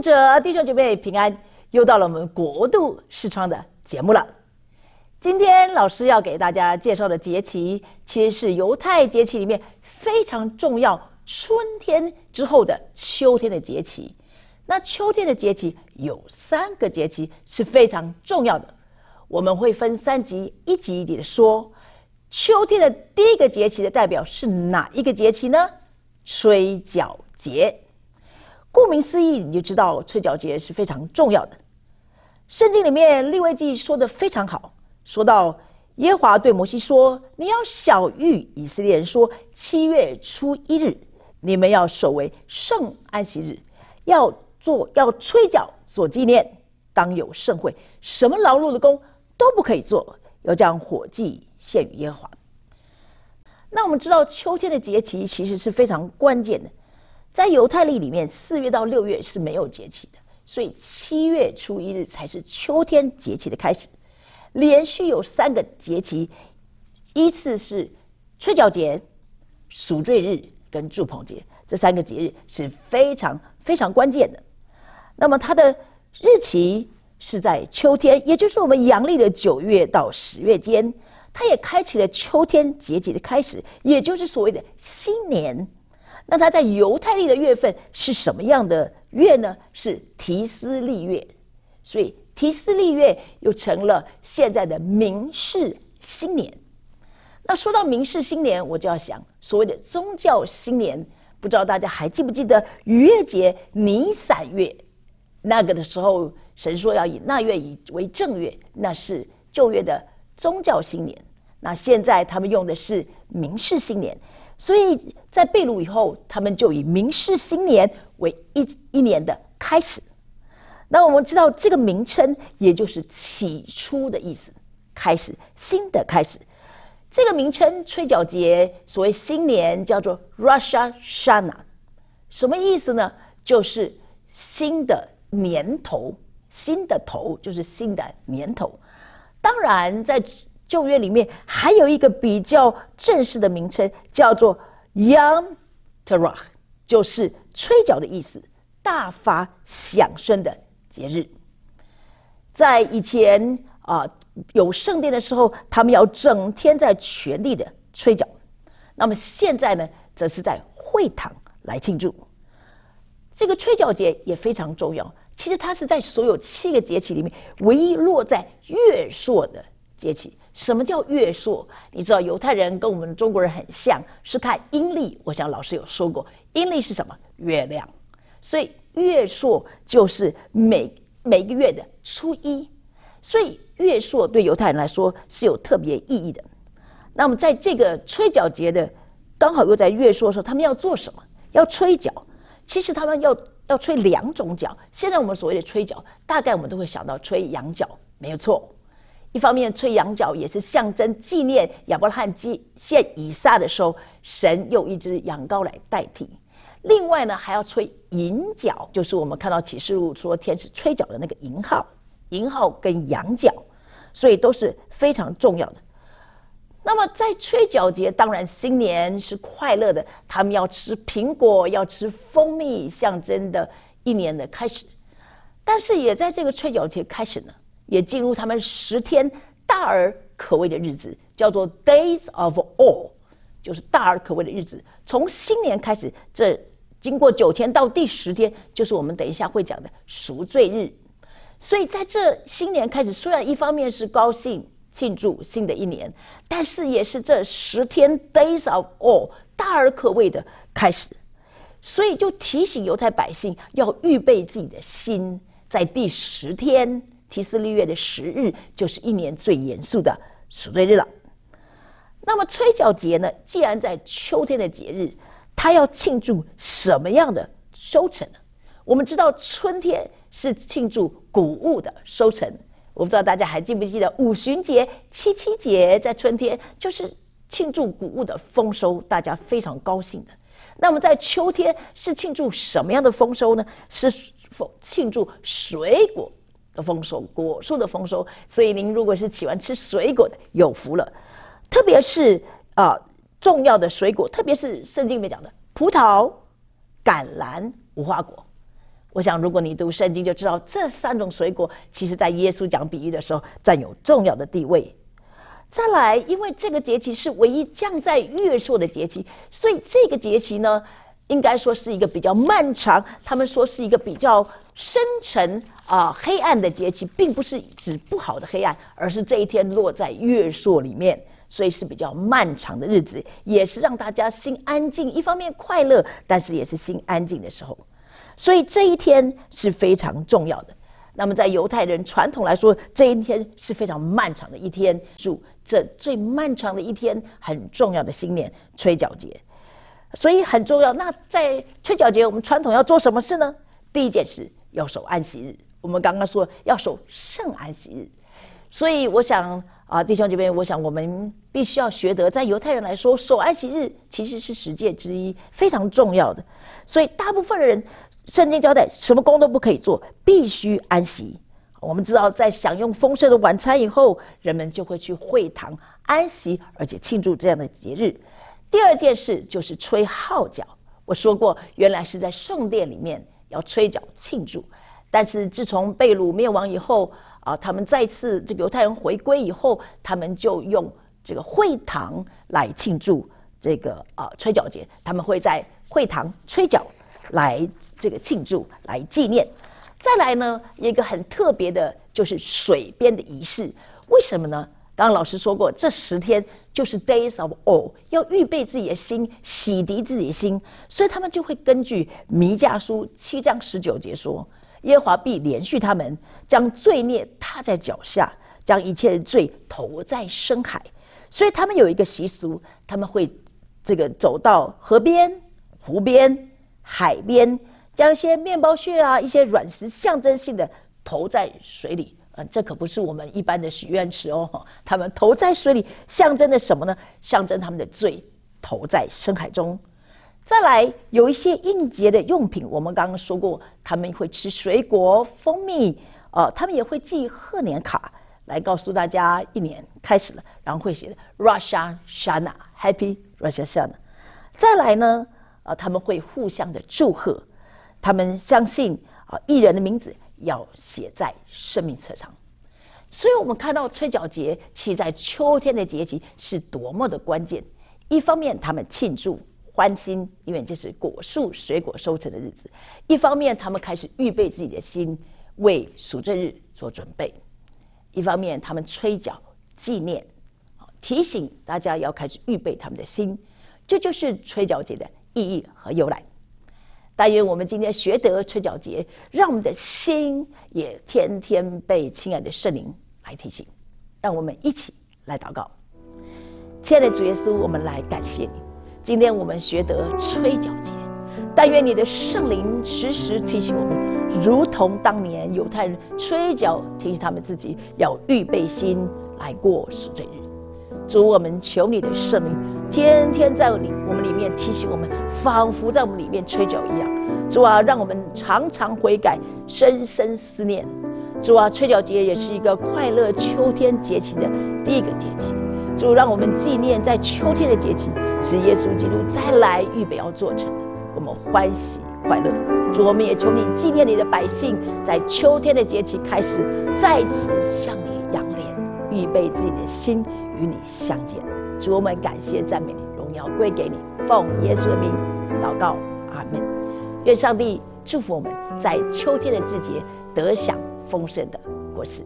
者弟兄姐妹平安，又到了我们国度视窗的节目了。今天老师要给大家介绍的节气，其实是犹太节气里面非常重要，春天之后的秋天的节气。那秋天的节气有三个节气是非常重要的，我们会分三集，一集一集的说。秋天的第一个节气的代表是哪一个节气呢？吹角节。顾名思义，你就知道吹角节是非常重要的。圣经里面利未记说的非常好，说到耶和华对摩西说：“你要小谕以色列人说，七月初一日，你们要守为圣安息日，要做要吹角做纪念，当有盛会，什么劳碌的工都不可以做，要将火祭献于耶和华。”那我们知道秋天的节气其实是非常关键的。在犹太历里面，四月到六月是没有节气的，所以七月初一日才是秋天节气的开始。连续有三个节气，依次是吹角节、赎罪日跟祝棚节，这三个节日是非常非常关键的。那么它的日期是在秋天，也就是我们阳历的九月到十月间，它也开启了秋天节气的开始，也就是所谓的新年。那它在犹太历的月份是什么样的月呢？是提斯历月，所以提斯历月又成了现在的明氏新年。那说到明氏新年，我就要想所谓的宗教新年，不知道大家还记不记得逾越节尼散月？那个的时候，神说要以那月以为正月，那是旧月的宗教新年。那现在他们用的是明氏新年。所以在被掳以后，他们就以明氏新年为一一年的开始。那我们知道这个名称，也就是起初的意思，开始新的开始。这个名称吹角节，所谓新年叫做 Rosh Hashanah，什么意思呢？就是新的年头，新的头就是新的年头。当然在。旧约里面还有一个比较正式的名称，叫做 Yom t e r a h 就是吹角的意思，大发响声的节日。在以前啊，有圣殿的时候，他们要整天在全力的吹角。那么现在呢，则是在会堂来庆祝。这个吹角节也非常重要。其实它是在所有七个节气里面，唯一落在月朔的节气。什么叫月朔？你知道犹太人跟我们中国人很像，是看阴历。我想老师有说过，阴历是什么？月亮。所以月朔就是每每个月的初一。所以月朔对犹太人来说是有特别意义的。那么在这个吹角节的刚好又在月朔的时候，他们要做什么？要吹角。其实他们要要吹两种角。现在我们所谓的吹角，大概我们都会想到吹羊角，没有错。一方面吹羊角也是象征纪念亚伯拉罕祭献以撒的时候，神用一只羊羔来代替。另外呢，还要吹银角，就是我们看到启示录说天使吹角的那个银号，银号跟羊角，所以都是非常重要的。那么在吹角节，当然新年是快乐的，他们要吃苹果，要吃蜂蜜，象征的一年的开始。但是也在这个吹角节开始呢。也进入他们十天大而可畏的日子，叫做 Days of All，就是大而可畏的日子。从新年开始，这经过九天到第十天，就是我们等一下会讲的赎罪日。所以在这新年开始，虽然一方面是高兴庆祝新的一年，但是也是这十天 Days of All 大而可畏的开始。所以就提醒犹太百姓要预备自己的心，在第十天。提斯利月的十日就是一年最严肃的赎罪日了。那么吹角节呢？既然在秋天的节日，它要庆祝什么样的收成呢？我们知道春天是庆祝谷物的收成。我不知道大家还记不记得五旬节、七七节在春天就是庆祝谷物的丰收，大家非常高兴的。那么在秋天是庆祝什么样的丰收呢？是否庆祝水果？的丰收，果树的丰收，所以您如果是喜欢吃水果的，有福了。特别是啊，重要的水果，特别是圣经里面讲的葡萄、橄榄、无花果，我想，如果你读圣经，就知道这三种水果，其实在耶稣讲比喻的时候，占有重要的地位。再来，因为这个节气是唯一降在月朔的节气，所以这个节气呢，应该说是一个比较漫长。他们说是一个比较深沉啊黑暗的节气，并不是指不好的黑暗，而是这一天落在月朔里面，所以是比较漫长的日子，也是让大家心安静，一方面快乐，但是也是心安静的时候。所以这一天是非常重要的。那么在犹太人传统来说，这一天是非常漫长的一天。主这最漫长的一天，很重要的新年吹角节，所以很重要。那在吹角节，我们传统要做什么事呢？第一件事要守安息日。我们刚刚说要守圣安息日，所以我想啊，弟兄姐妹，我想我们必须要学得，在犹太人来说，守安息日其实是十诫之一，非常重要的。所以大部分人。圣经交代，什么工都不可以做，必须安息。我们知道，在享用丰盛的晚餐以后，人们就会去会堂安息，而且庆祝这样的节日。第二件事就是吹号角。我说过，原来是在圣殿里面要吹角庆祝，但是自从被掳灭亡以后，啊，他们再次这个犹太人回归以后，他们就用这个会堂来庆祝这个啊吹角节。他们会在会堂吹角来。这个庆祝来纪念，再来呢，一个很特别的，就是水边的仪式。为什么呢？刚老师说过，这十天就是 days of all，要预备自己的心，洗涤自己的心，所以他们就会根据弥迦书七章十九节说，耶和华必连续他们，将罪孽踏在脚下，将一切的罪投在深海。所以他们有一个习俗，他们会这个走到河边、湖边、海边。将一些面包屑啊，一些软石象征性的投在水里，这可不是我们一般的许愿池哦。他们投在水里，象征的什么呢？象征他们的罪投在深海中。再来，有一些应节的用品，我们刚刚说过，他们会吃水果、蜂蜜，呃，他们也会寄贺年卡来告诉大家一年开始了，然后会写的 Russia Shana Happy Russia Shana。再来呢，呃，他们会互相的祝贺。他们相信啊，艺人的名字要写在生命册上，所以我们看到吹角节，其在秋天的节气是多么的关键。一方面，他们庆祝欢欣，因为这是果树水果收成的日子；一方面，他们开始预备自己的心，为赎罪日做准备；一方面，他们吹角纪念，提醒大家要开始预备他们的心。这就是吹角节的意义和由来。但愿我们今天学得吹角节，让我们的心也天天被亲爱的圣灵来提醒。让我们一起来祷告，亲爱的主耶稣，我们来感谢你。今天我们学得吹角节，但愿你的圣灵时时提醒我们，如同当年犹太人吹角提醒他们自己要预备心来过赎罪日。主，我们求你的圣灵天天在里我们里面提醒我们，仿佛在我们里面吹角一样。主啊，让我们常常悔改，深深思念。主啊，吹角节也是一个快乐秋天节气的第一个节气。主，让我们纪念在秋天的节气是耶稣基督再来预备要做成的，我们欢喜快乐。主，我们也求你纪念你的百姓，在秋天的节气开始再次向你仰脸，预备自己的心。与你相见，主我们感谢赞美荣耀归给你，奉耶稣的名祷告，阿门。愿上帝祝福我们在秋天的季节得享丰盛的果实。